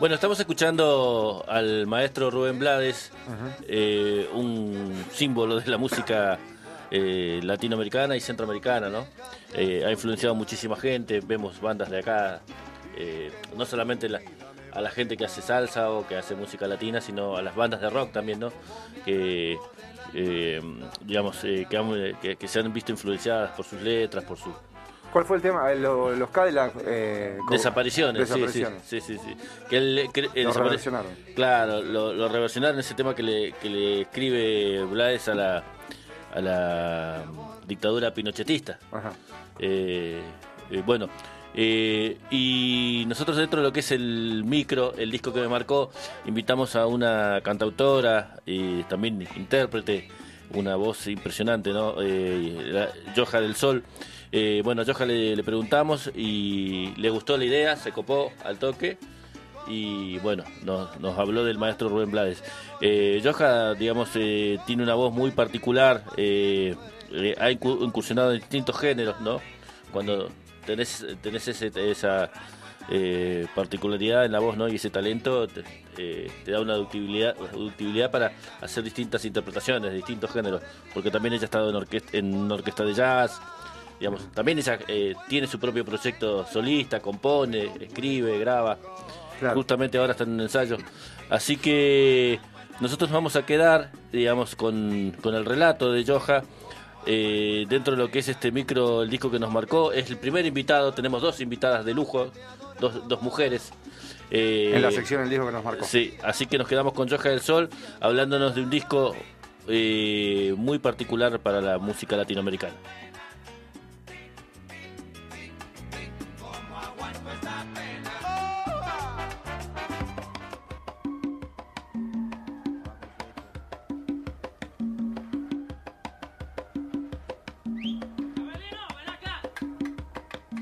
Bueno, estamos escuchando al maestro Rubén Blades, eh, un símbolo de la música eh, latinoamericana y centroamericana, ¿no? Eh, ha influenciado a muchísima gente, vemos bandas de acá, no solamente a la gente que hace salsa o que hace música latina, sino a las bandas de rock también, ¿no? Que, digamos, que, que se han visto influenciadas por sus letras, por su ¿Cuál fue el tema? Eh, los, Cadillac. Eh, desapariciones, desapariciones, sí, sí, sí. Que él, lo reversionaron. Claro, lo, reversionaron ese tema que le, que le escribe Blades a la, a la dictadura pinochetista. Ajá. Eh, eh bueno, y nosotros dentro de lo que es el micro, el disco que me marcó, invitamos a una cantautora y también intérprete, una voz impresionante, ¿no? Joja del Sol. Eh, bueno, a Joja le, preguntamos y le gustó la idea, se copó al toque y bueno, nos, habló del maestro Rubén Blades. Eh, digamos, eh, tiene una voz muy particular, eh, ha incursionado en distintos géneros, ¿no? Cuando tenés, tenés esa particularidad en la voz, ¿no? Y ese talento te, da una ductibilidad para hacer distintas interpretaciones de distintos géneros, porque también ella ha estado en, orquesta, en orquesta de jazz, digamos, también ella eh, tiene su propio proyecto solista, compone, escribe, graba. Justamente ahora está en un ensayo. Así que nosotros vamos a quedar, digamos, con, el relato de Joja. Eh, dentro de lo que es este micro, el disco que nos marcó, es el primer invitado, tenemos dos invitadas de lujo, dos, dos mujeres. Eh, en la sección el disco que nos marcó. Sí, así que nos quedamos con Joja del Sol, hablándonos de un disco muy particular para la música latinoamericana.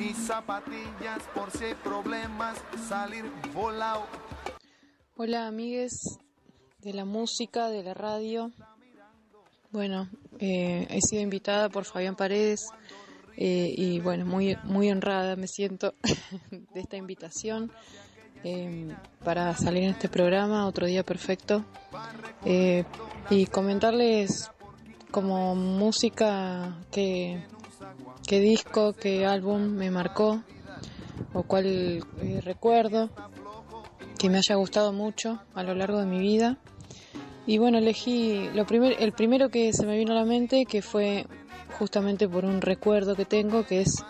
y zapatillas por si hay problemas, salir volado. Hola amigues de la música, de la radio. Bueno, eh, he sido invitada por Fabián Paredes eh, y bueno, muy, muy honrada me siento de esta invitación eh, para salir en este programa, otro día perfecto, y comentarles como música que qué disco, qué álbum me marcó o cuál eh, recuerdo que me haya gustado mucho a lo largo de mi vida. Y bueno, elegí lo primer, el primero que se me vino a la mente, que fue justamente por un recuerdo que tengo, que es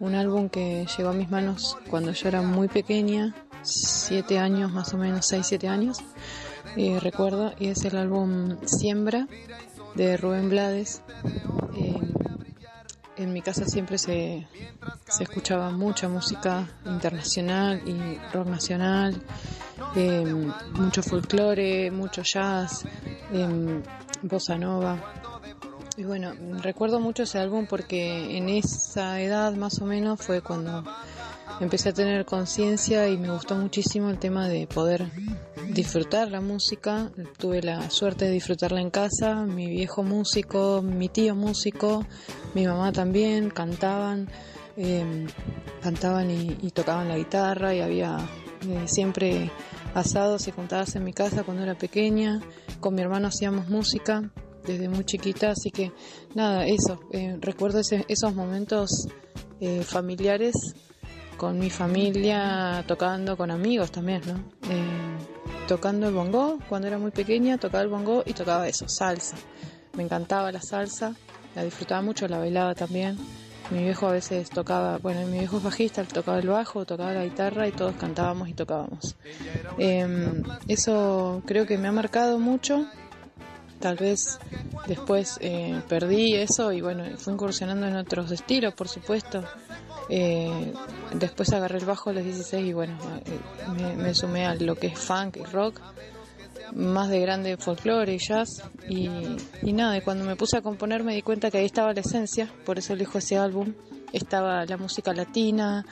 un álbum que llegó a mis manos cuando yo era muy pequeña, siete años más o menos, seis, siete años, eh, recuerdo, y es el álbum Siembra de Rubén Blades. Eh, en mi casa siempre se, se escuchaba mucha música internacional y rock nacional, em, mucho folclore, mucho jazz, eh, bossa nova. Y bueno, recuerdo mucho ese álbum porque en esa edad más o menos fue cuando empecé a tener conciencia y me gustó muchísimo el tema de poder disfrutar la música. Tuve la suerte de disfrutarla en casa, mi viejo músico, mi tío músico, mi mamá también, cantaban, em, cantaban y, tocaban la guitarra y había eh, siempre asados y juntadas en mi casa cuando era pequeña. Con mi hermano hacíamos música desde muy chiquita, así que nada, eso, eh, recuerdo esos momentos eh, familiares con mi familia, tocando con amigos también, ¿no? Eh, tocando el bongo, cuando era muy pequeña tocaba el bongo y tocaba eso, salsa. Me encantaba la salsa, la disfrutaba mucho, la bailaba también. Mi viejo a veces tocaba, bueno, mi viejo es bajista, tocaba el bajo, tocaba la guitarra y todos cantábamos y tocábamos. Em, eso creo que me ha marcado mucho. Tal vez después eh, perdí eso y bueno, fui incursionando en otros estilos, por supuesto. Eh, después agarré el bajo a los 16 y bueno, eh, me, sumé a lo que es funk y rock. más de grande folclore y jazz. Y, y nada, cuando me puse a componer me di cuenta que ahí estaba la esencia, por eso elijo ese álbum. Estaba la música latina,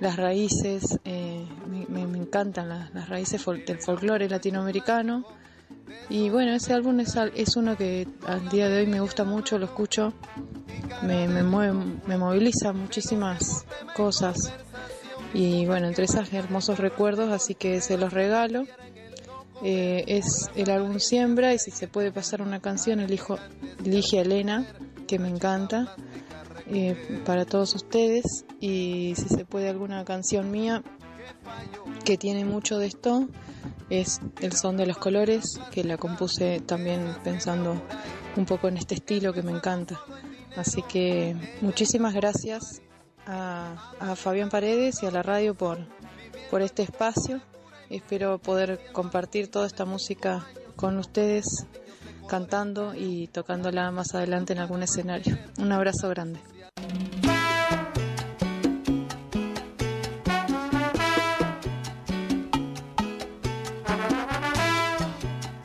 las raíces, eh, me, encantan las, raíces del folclore latinoamericano. Y bueno, ese álbum es, es uno que al día de hoy me gusta mucho, lo escucho, me, me, mueve, me moviliza muchísimas cosas. Y bueno, entre esos hermosos recuerdos, así que se los regalo. Eh, es el álbum Siembra y si se puede pasar una canción, elijo, elige a Elena, que me encanta, eh, para todos ustedes. Y si se puede alguna canción mía que tiene mucho de esto, es El son de los colores, que la compuse también pensando un poco en este estilo que me encanta. Así que muchísimas gracias a, a Fabián Paredes y a la radio por, por este espacio Espero poder compartir toda esta música con ustedes cantando y tocándola más adelante en algún escenario. Un abrazo grande.